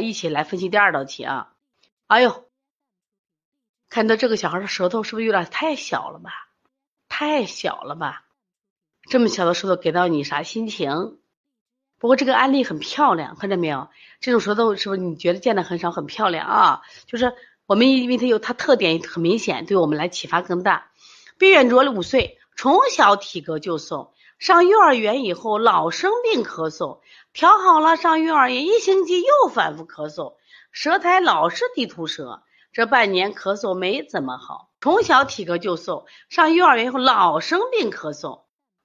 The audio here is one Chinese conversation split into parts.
一起来分析第二道题啊！哎呦，看到这个小孩的舌头是不是有点太小了吧？太小了吧？这么小的舌头给到你啥心情？不过这个案例很漂亮，看见没有？这种舌头是不是你觉得见的很少，很漂亮啊？就是我们因为它有它特点很明显，对我们来启发更大。毕远卓五岁，从小体格就瘦，上幼儿园以后老生病咳嗽。调好了，上幼儿园一星期又反复咳嗽，舌苔老是地图舌，这半年咳嗽没怎么好。从小体格就瘦，上幼儿园以后老生病咳嗽，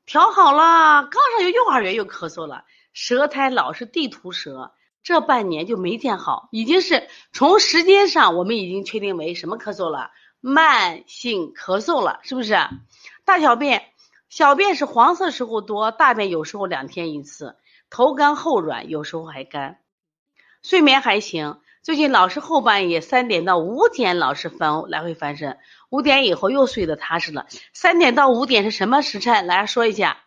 调好了，刚上幼儿园又咳嗽了，舌苔老是地图舌，这半年就没见好，已经是从时间上我们已经确定为什么咳嗽了，慢性咳嗽了，是不是？大小便，小便是黄色时候多，大便有时候两天一次。头干后软，有时候还干。睡眠还行，最近老是后半夜三点到五点老是翻来回翻身，五点以后又睡得踏实了。三点到五点是什么时辰？来说一下。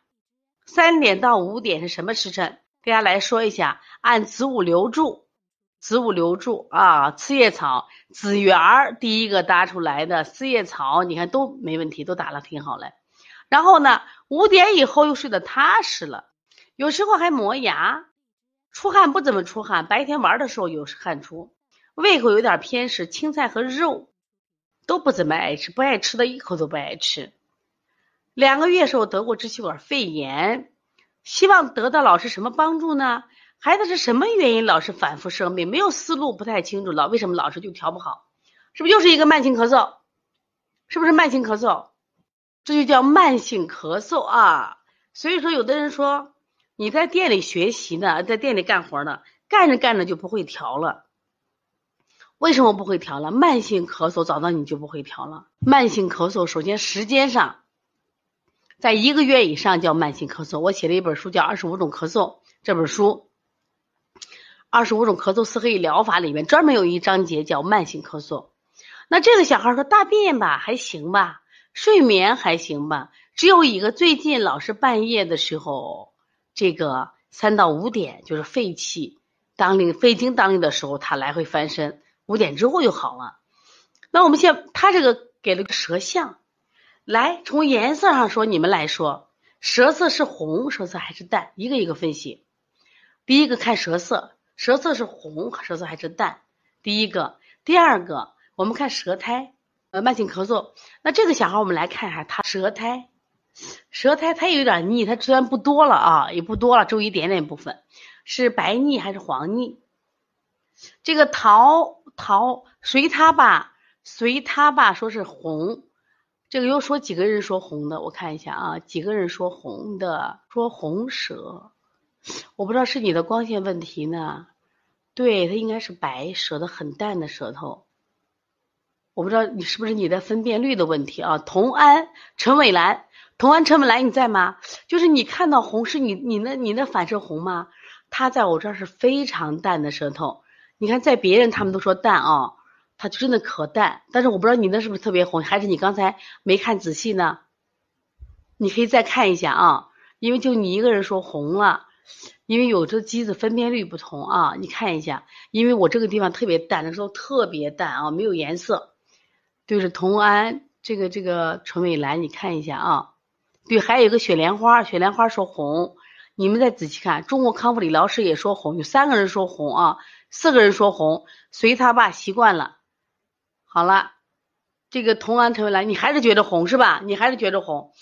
三点到五点是什么时辰？大家来说一下。按子午流注，子午流注啊，四叶草、子缘儿第一个搭出来的四叶草，你看都没问题，都打了挺好嘞。然后呢，五点以后又睡得踏实了。有时候还磨牙，出汗不怎么出汗，白天玩的时候有时汗出，胃口有点偏食，青菜和肉都不怎么爱吃，不爱吃的一口都不爱吃。两个月时候得过支气管肺炎，希望得到老师什么帮助呢？孩子是什么原因老是反复生病？没有思路，不太清楚了，为什么老是就调不好？是不是又是一个慢性咳嗽？是不是慢性咳嗽？这就叫慢性咳嗽啊！所以说，有的人说。你在店里学习呢，在店里干活呢，干着干着就不会调了。为什么不会调了？慢性咳嗽找到你就不会调了。慢性咳嗽，首先时间上，在一个月以上叫慢性咳嗽。我写了一本书叫《二十五种咳嗽》，这本书《二十五种咳嗽四合一疗法》里面专门有一章节叫慢性咳嗽。那这个小孩说大便吧还行吧，睡眠还行吧，只有一个最近老是半夜的时候。这个三到五点就是肺气当令、肺经当令的时候，他来回翻身，五点之后就好了。那我们现他这个给了个舌象，来从颜色上说，你们来说，舌色是红，舌色还是淡？一个一个分析。第一个看舌色，舌色是红，舌色还是淡？第一个，第二个，我们看舌苔，呃，慢性咳嗽。那这个小孩，我们来看一下他舌苔。舌苔它有点腻，它虽然不多了啊，也不多了，只有一点点部分，是白腻还是黄腻？这个桃桃随他吧，随他吧，说是红，这个又说几个人说红的，我看一下啊，几个人说红的，说红舌，我不知道是你的光线问题呢，对，它应该是白舌的很淡的舌头，我不知道你是不是你的分辨率的问题啊？童安、陈伟兰。同安陈伟兰你在吗？就是你看到红是你你那你那反射红吗？他在我这儿是非常淡的舌头，你看在别人他们都说淡啊，他就真的可淡。但是我不知道你那是不是特别红，还是你刚才没看仔细呢？你可以再看一下啊，因为就你一个人说红了，因为有这机子分辨率不同啊，你看一下，因为我这个地方特别淡的时候特别淡啊，没有颜色，就是同安这个这个纯美兰，你看一下啊。对，还有一个雪莲花，雪莲花说红，你们再仔细看，中国康复理疗师也说红，有三个人说红啊，四个人说红，随他吧，习惯了。好了，这个同安陈伟兰，你还是觉得红是吧？你还是觉得红？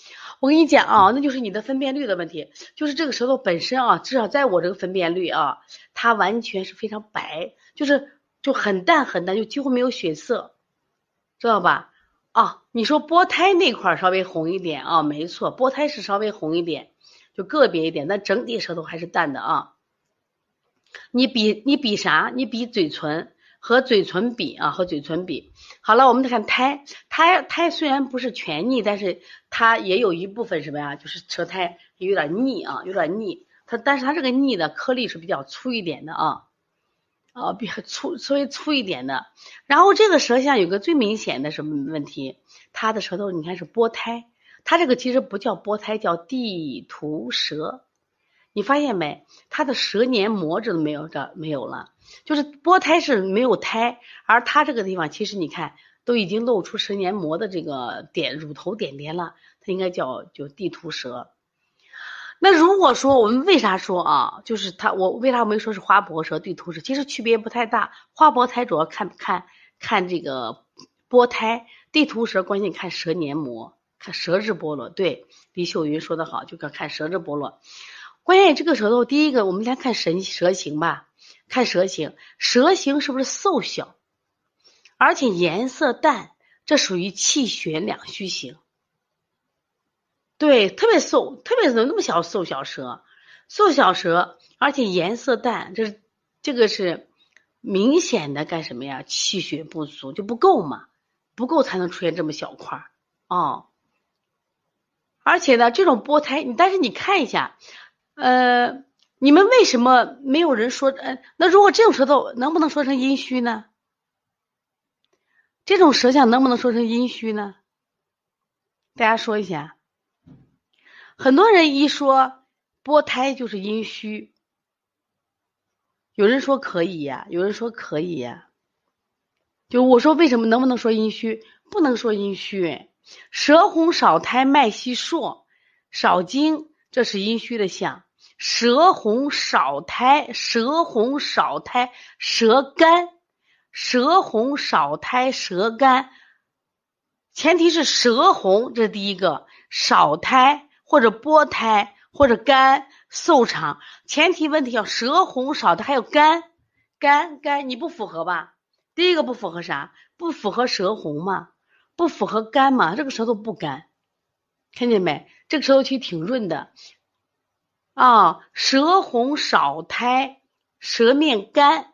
我跟你讲啊，那就是你的分辨率的问题，就是这个舌头本身啊，至少在我这个分辨率啊，它完全是非常白，就是就很淡很淡，就几乎没有血色，知道吧？啊，你说波胎那块稍微红一点啊，没错，波胎是稍微红一点，就个别一点，但整体舌头还是淡的啊。你比你比啥？你比嘴唇和嘴唇比啊，和嘴唇比。好了，我们再看苔，苔苔虽然不是全腻，但是它也有一部分什么呀？就是舌苔有点腻啊，有点腻。它但是它这个腻的颗粒是比较粗一点的啊。啊，比粗稍微粗一点的，然后这个舌象有个最明显的什么问题？他的舌头你看是波胎，他这个其实不叫波胎，叫地图舌，你发现没？他的舌黏膜这都没有，这没有了。就是剥胎是没有胎，而他这个地方其实你看都已经露出舌黏膜的这个点乳头点点了，它应该叫就地图舌。那如果说我们为啥说啊？就是它我为啥没说是花薄舌、地图舌？其实区别不太大。花薄胎主要看看看这个剥胎，地图舌关键看舌黏膜，看舌质剥落。对，李秀云说的好，就看看舌质剥落。关键这个舌头，第一个我们先看神舌形吧，看舌形，舌形是不是瘦小，而且颜色淡，这属于气血两虚型。对，特别瘦，特别怎么那么小瘦小舌，瘦小舌，而且颜色淡，这是这个是明显的干什么呀？气血不足就不够嘛，不够才能出现这么小块儿哦。而且呢，这种剥胎，你但是你看一下，呃，你们为什么没有人说？呃，那如果这种舌头能不能说成阴虚呢？这种舌象能不能说成阴虚呢？大家说一下。很多人一说剥胎就是阴虚，有人说可以呀，有人说可以呀。就我说为什么能不能说阴虚？不能说阴虚，舌红少苔脉细数少精，这是阴虚的象。舌红少苔，舌红少苔，舌干，舌红少苔，舌干，前提是舌红，这是第一个，少苔。或者剥胎，或者干瘦长，前提问题要舌红少苔，还有干干干，你不符合吧？第一个不符合啥？不符合舌红嘛？不符合干嘛？这个舌头不干，看见没？这个舌头其实挺润的啊，舌红少苔，舌面干，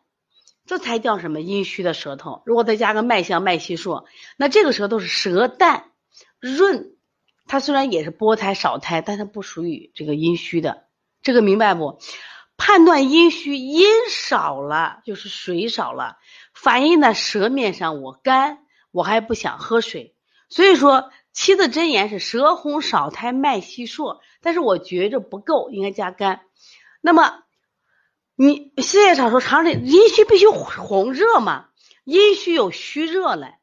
这才叫什么阴虚的舌头。如果再加个脉象脉细数，那这个舌头是舌淡润。它虽然也是剥胎少胎，但它不属于这个阴虚的，这个明白不？判断阴虚，阴少了就是水少了，反映在舌面上，我干，我还不想喝水。所以说，七字真言是舌红少苔脉细数，但是我觉着不够，应该加干。那么你世界上说常理，阴虚必须红热嘛？阴虚有虚热嘞，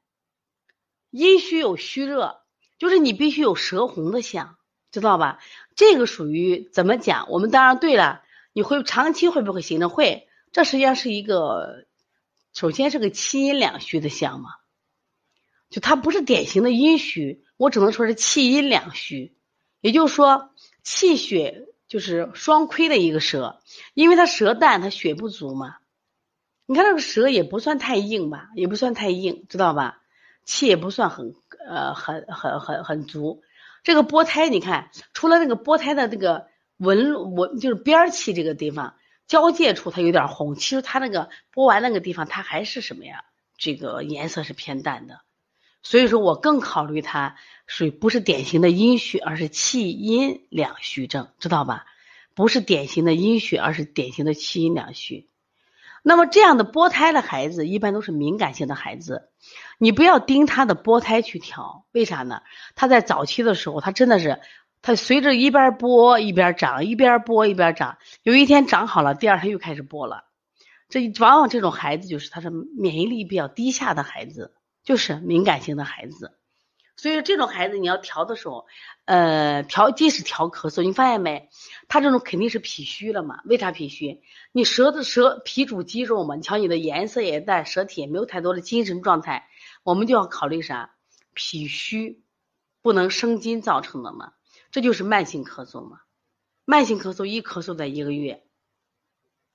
阴虚有虚热。就是你必须有舌红的象，知道吧？这个属于怎么讲？我们当然对了，你会长期会不会形成？会，这实际上是一个，首先是个气阴两虚的象嘛，就它不是典型的阴虚，我只能说是气阴两虚，也就是说气血就是双亏的一个舌，因为它舌淡，它血不足嘛。你看这个舌也不算太硬吧，也不算太硬，知道吧？气也不算很。呃，很很很很足。这个波胎，你看，除了那个波胎的那个纹纹，就是边儿气这个地方交界处它有点红，其实它那个剥完那个地方，它还是什么呀？这个颜色是偏淡的。所以说我更考虑它属于不是典型的阴虚，而是气阴两虚症，知道吧？不是典型的阴虚，而是典型的气阴两虚。那么这样的剥胎的孩子，一般都是敏感性的孩子。你不要盯他的剥胎去调，为啥呢？他在早期的时候，他真的是，他随着一边剥一边长，一边剥一边长。有一天长好了，第二天又开始剥了。这往往这种孩子就是他是免疫力比较低下的孩子，就是敏感性的孩子。所以这种孩子你要调的时候，呃，调即使调咳嗽，你发现没？他这种肯定是脾虚了嘛？为啥脾虚？你舌的舌脾主肌肉嘛？你瞧你的颜色也淡，舌体也没有太多的精神状态。我们就要考虑啥？脾虚不能生津造成的嘛？这就是慢性咳嗽嘛？慢性咳嗽一咳嗽在一个月，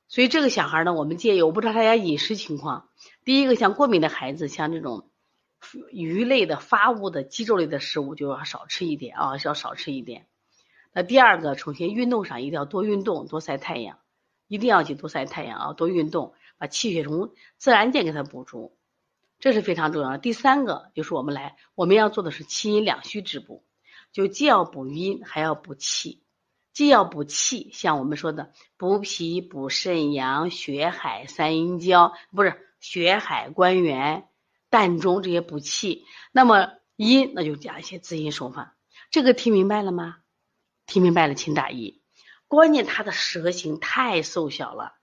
所以这个小孩呢，我们建议，我不知道他家饮食情况。第一个，像过敏的孩子，像这种鱼类的发物的肌肉类的食物就要少吃一点啊，要少吃一点。那第二个，首先运动上一定要多运动，多晒太阳，一定要去多晒太阳啊，多运动，把气血从自然界给它补足。这是非常重要的。第三个就是我们来，我们要做的是气阴两虚之补，就既要补阴，还要补气。既要补气，像我们说的补脾、补肾阳、血海、三阴交，不是血海、关元、膻中这些补气。那么阴，那就加一些滋阴手法。这个听明白了吗？听明白了，请打一。关键他的舌形太瘦小了。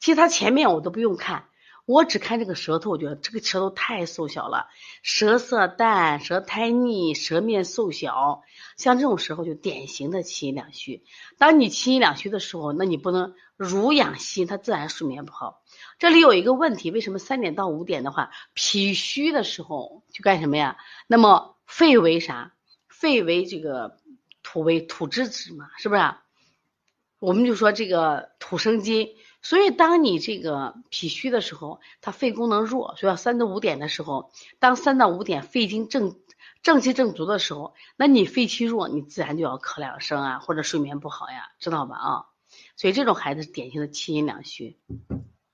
其实他前面我都不用看，我只看这个舌头，我觉得这个舌头太瘦小了，舌色淡，舌苔腻，舌面瘦小，像这种时候就典型的气阴两虚。当你气阴两虚的时候，那你不能濡养心，他自然睡眠不好。这里有一个问题，为什么三点到五点的话，脾虚的时候就干什么呀？那么肺为啥？肺为这个土为土之子嘛，是不是？我们就说这个土生金。所以，当你这个脾虚的时候，它肺功能弱，所以要三到五点的时候，当三到五点肺经正正气正足的时候，那你肺气弱，你自然就要咳两声啊，或者睡眠不好呀，知道吧？啊，所以这种孩子典型的气阴两虚。